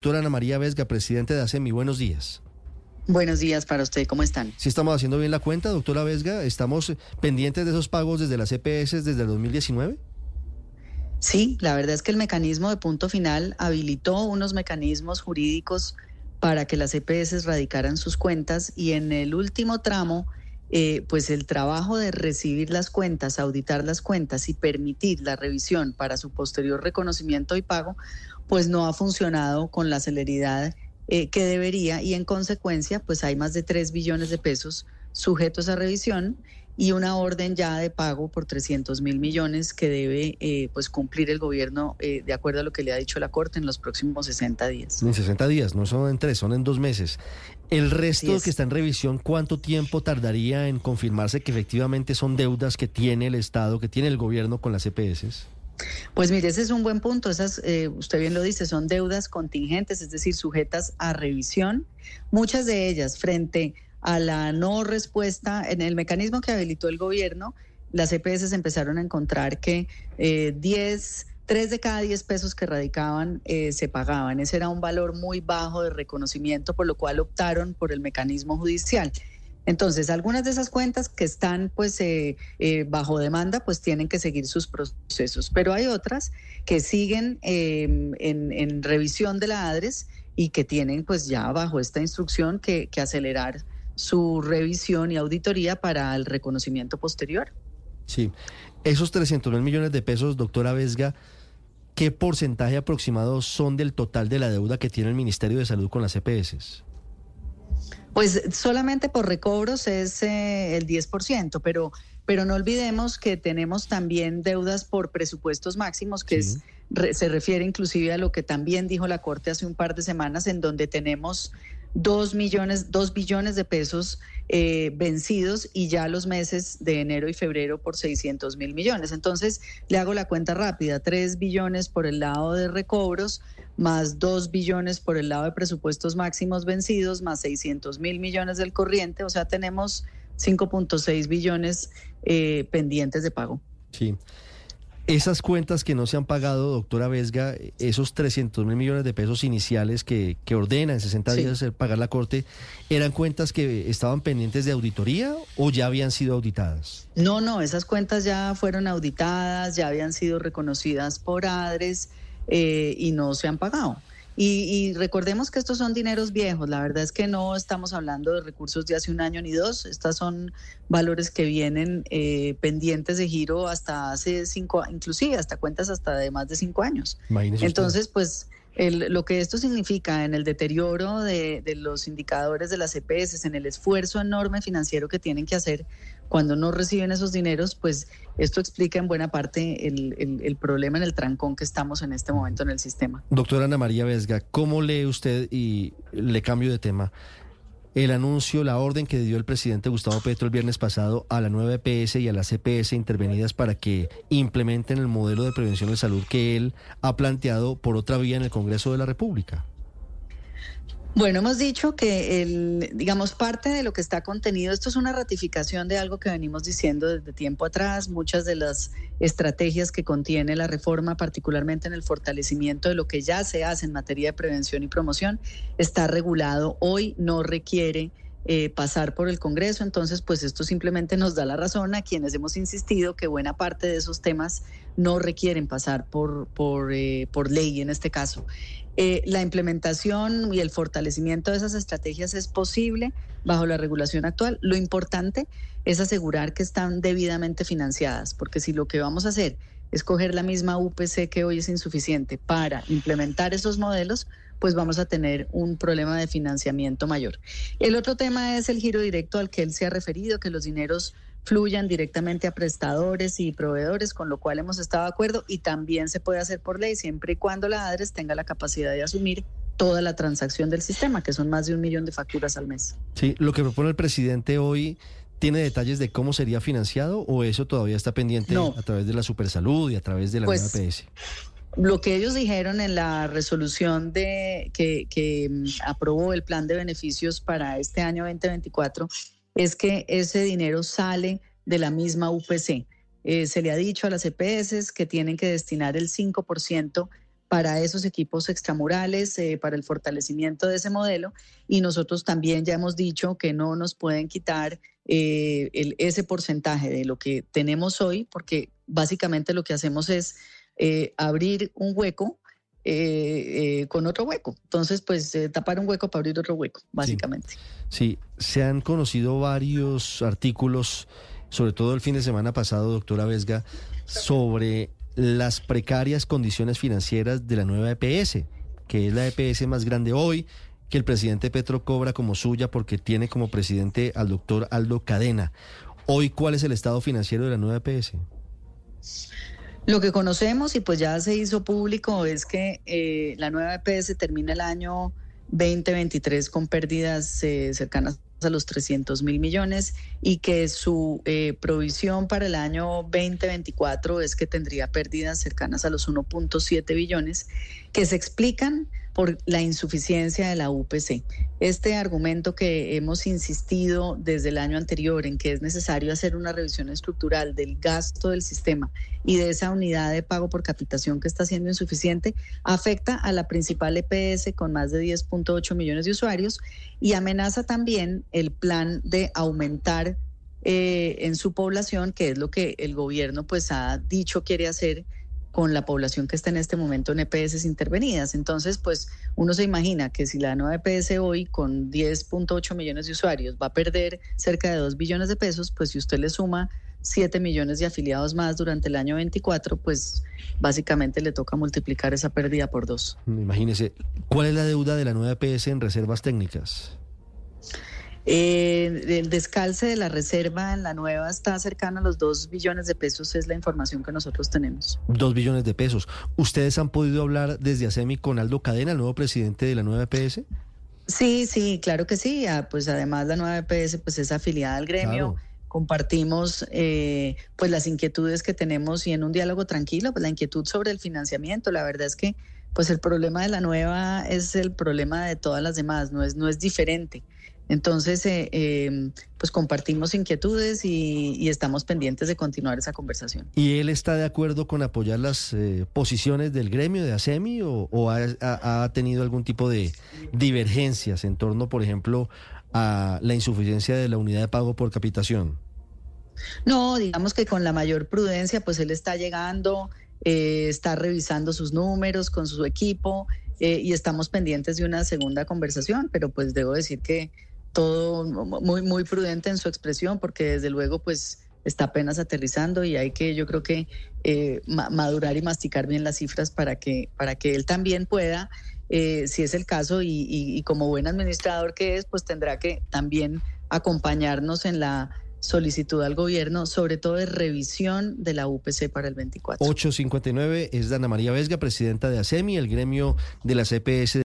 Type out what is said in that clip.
Doctora Ana María Vesga, presidente de ASEMI, buenos días. Buenos días para usted, ¿cómo están? Si estamos haciendo bien la cuenta, doctora Vesga, ¿estamos pendientes de esos pagos desde las EPS desde el 2019? Sí, la verdad es que el mecanismo de punto final habilitó unos mecanismos jurídicos para que las EPS radicaran sus cuentas y en el último tramo, eh, pues el trabajo de recibir las cuentas, auditar las cuentas y permitir la revisión para su posterior reconocimiento y pago, pues no ha funcionado con la celeridad eh, que debería y en consecuencia pues hay más de 3 billones de pesos sujetos a revisión y una orden ya de pago por 300 mil millones que debe eh, pues cumplir el gobierno eh, de acuerdo a lo que le ha dicho la Corte en los próximos 60 días. En 60 días, no son en tres, son en dos meses. El resto que está en revisión, ¿cuánto tiempo tardaría en confirmarse que efectivamente son deudas que tiene el Estado, que tiene el gobierno con las EPS? Pues mire, ese es un buen punto. Esas, eh, usted bien lo dice, son deudas contingentes, es decir, sujetas a revisión. Muchas de ellas frente a la no respuesta en el mecanismo que habilitó el gobierno, las EPS empezaron a encontrar que eh, 10, 3 de cada 10 pesos que radicaban eh, se pagaban. Ese era un valor muy bajo de reconocimiento, por lo cual optaron por el mecanismo judicial. Entonces, algunas de esas cuentas que están pues eh, eh, bajo demanda, pues tienen que seguir sus procesos, pero hay otras que siguen em, en, revisión de la ADRES y que tienen pues ya bajo esta instrucción que, acelerar su revisión y auditoría para el reconocimiento posterior. Sí, esos 300 mil millones de pesos, doctora Vesga, ¿qué porcentaje aproximado son del total de la deuda que tiene el Ministerio de Salud con las EPS? Pues solamente por recobros es eh, el 10%, pero, pero no olvidemos que tenemos también deudas por presupuestos máximos, que es, se refiere inclusive a lo que también dijo la Corte hace un par de semanas, en donde tenemos dos millones, dos billones de pesos eh, vencidos y ya los meses de enero y febrero por 600 mil millones. Entonces, le hago la cuenta rápida, tres billones por el lado de recobros, más dos billones por el lado de presupuestos máximos vencidos, más 600 mil millones del corriente, o sea, tenemos 5.6 billones eh, pendientes de pago. Sí. Esas cuentas que no se han pagado, doctora Vesga, esos 300 mil millones de pesos iniciales que, que ordena en 60 días pagar la Corte, ¿eran cuentas que estaban pendientes de auditoría o ya habían sido auditadas? No, no, esas cuentas ya fueron auditadas, ya habían sido reconocidas por ADRES eh, y no se han pagado. Y, recordemos que estos son dineros viejos, la verdad es que no estamos hablando de recursos de hace un año ni dos, estos son valores que vienen eh, pendientes de giro hasta hace cinco, inclusive hasta cuentas hasta de más de cinco años. Entonces, pues lo que esto significa en el deterioro de, los indicadores de las EPS, en el esfuerzo enorme financiero que tienen que hacer cuando no reciben esos dineros, pues esto explica en buena parte el, el, problema en el trancón que estamos en este momento en el sistema. Doctora Ana María Vesga, ¿cómo lee usted, y le cambio de tema, el anuncio, la orden que dio el presidente Gustavo Petro el viernes pasado a la nueva EPS y a las EPS intervenidas para que implementen el modelo de prevención de salud que él ha planteado por otra vía en el Congreso de la República? Bueno, hemos dicho que el, digamos, parte de lo que está contenido, esto es una ratificación de algo que venimos diciendo desde tiempo atrás, muchas de las estrategias que contiene la reforma, particularmente en el fortalecimiento de lo que ya se hace en materia de prevención y promoción, está regulado. Hoy no requiere eh, pasar por el Congreso. Entonces, pues esto simplemente nos da la razón a quienes hemos insistido que buena parte de esos temas no requieren pasar por, por, eh, por ley en este caso. Eh, la implementación y el fortalecimiento de esas estrategias es posible bajo la regulación actual. Lo importante es asegurar que están debidamente financiadas, porque si lo que vamos a hacer es coger la misma UPC que hoy es insuficiente para implementar esos modelos, pues vamos a tener un problema de financiamiento mayor. El otro tema es el giro directo al que él se ha referido, que los dineros fluyan directamente a prestadores y proveedores, con lo cual hemos estado de acuerdo y también se puede hacer por ley siempre y cuando la ADRES tenga la capacidad de asumir toda la transacción del sistema, que son más de un millón de facturas al mes. Sí, lo que propone el presidente hoy tiene detalles de cómo sería financiado o eso todavía está pendiente a través de la Supersalud y a través de la pues, PS. Lo que ellos dijeron en la resolución de que, que mm, aprobó el plan de beneficios para este año 2024 es que ese dinero sale de la misma UPC. Eh, se le ha dicho a las EPS que tienen que destinar el 5% para esos equipos extramurales, eh, para el fortalecimiento de ese modelo. Y nosotros también ya hemos dicho que no nos pueden quitar eh, el, ese porcentaje de lo que tenemos hoy, porque básicamente lo que hacemos es eh, abrir un hueco con otro hueco. Entonces, pues tapar un hueco para abrir otro hueco, básicamente. Sí. sí, se han conocido varios artículos, sobre todo el fin de semana pasado, doctora Vesga, sobre las precarias condiciones financieras de la nueva EPS, que es la EPS más grande hoy, que el presidente Petro cobra como suya porque tiene como presidente al doctor Aldo Cadena. Hoy, ¿cuál es el estado financiero de la nueva EPS? Lo que conocemos y pues ya se hizo público es que eh, la nueva EPS termina el año 2023 con pérdidas eh, cercanas a los 300 mil millones y que su eh, provisión para el año 2024 es que tendría pérdidas cercanas a los 1.7 billones que se explican por la insuficiencia de la UPC. Este argumento que hemos insistido desde el año anterior en que es necesario hacer una revisión estructural del gasto del sistema y de esa unidad de pago por capitación que está siendo insuficiente, afecta a la principal EPS con más de 10.8 millones de usuarios y amenaza también el plan de aumentar eh, en su población, que es lo que el gobierno pues ha dicho quiere hacer con la población que está en este momento en EPS intervenidas. Entonces, pues uno se imagina que si la nueva EPS hoy con 10.8 millones de usuarios va a perder cerca de 2 billones de pesos, pues si usted le suma 7 millones de afiliados más durante el año 24, pues básicamente le toca multiplicar esa pérdida por dos. Imagínese, ¿cuál es la deuda de la nueva EPS en reservas técnicas? Eh, el descalce de la reserva en la nueva está cercano a los 2 billones de pesos, es la información que nosotros tenemos. 2 billones de pesos. ¿Ustedes han podido hablar desde ASEMI con Aldo Cadena, el nuevo presidente de la nueva EPS? Sí, sí, claro que sí. Ah, pues además la nueva EPS pues es afiliada al gremio. Compartimos eh, pues las inquietudes que tenemos y en un diálogo tranquilo, pues la inquietud sobre el financiamiento. La verdad es que pues el problema de la nueva es el problema de todas las demás, no es, no es diferente. Entonces, eh, em, pues compartimos inquietudes y, estamos pendientes de continuar esa conversación. ¿Y él está de acuerdo con apoyar las eh, posiciones del gremio de ASEMI o, ha, tenido algún tipo de divergencias en torno, por ejemplo, a la insuficiencia de la unidad de pago por capitación? No, digamos que con la mayor prudencia, pues él está llegando, eh, está revisando sus números con su equipo y estamos pendientes de una segunda conversación, pero pues debo decir que todo muy, muy prudente en su expresión, porque desde luego, pues está apenas aterrizando y hay que, yo creo que eh, madurar y masticar bien las cifras para que, para que él también pueda, eh, si es el caso, y, como buen administrador que es, pues tendrá que también acompañarnos en la solicitud al gobierno, sobre todo de revisión de la UPC para el 24. 859 es Dana María Vesga, presidenta de ASEMI, el gremio de la CPS.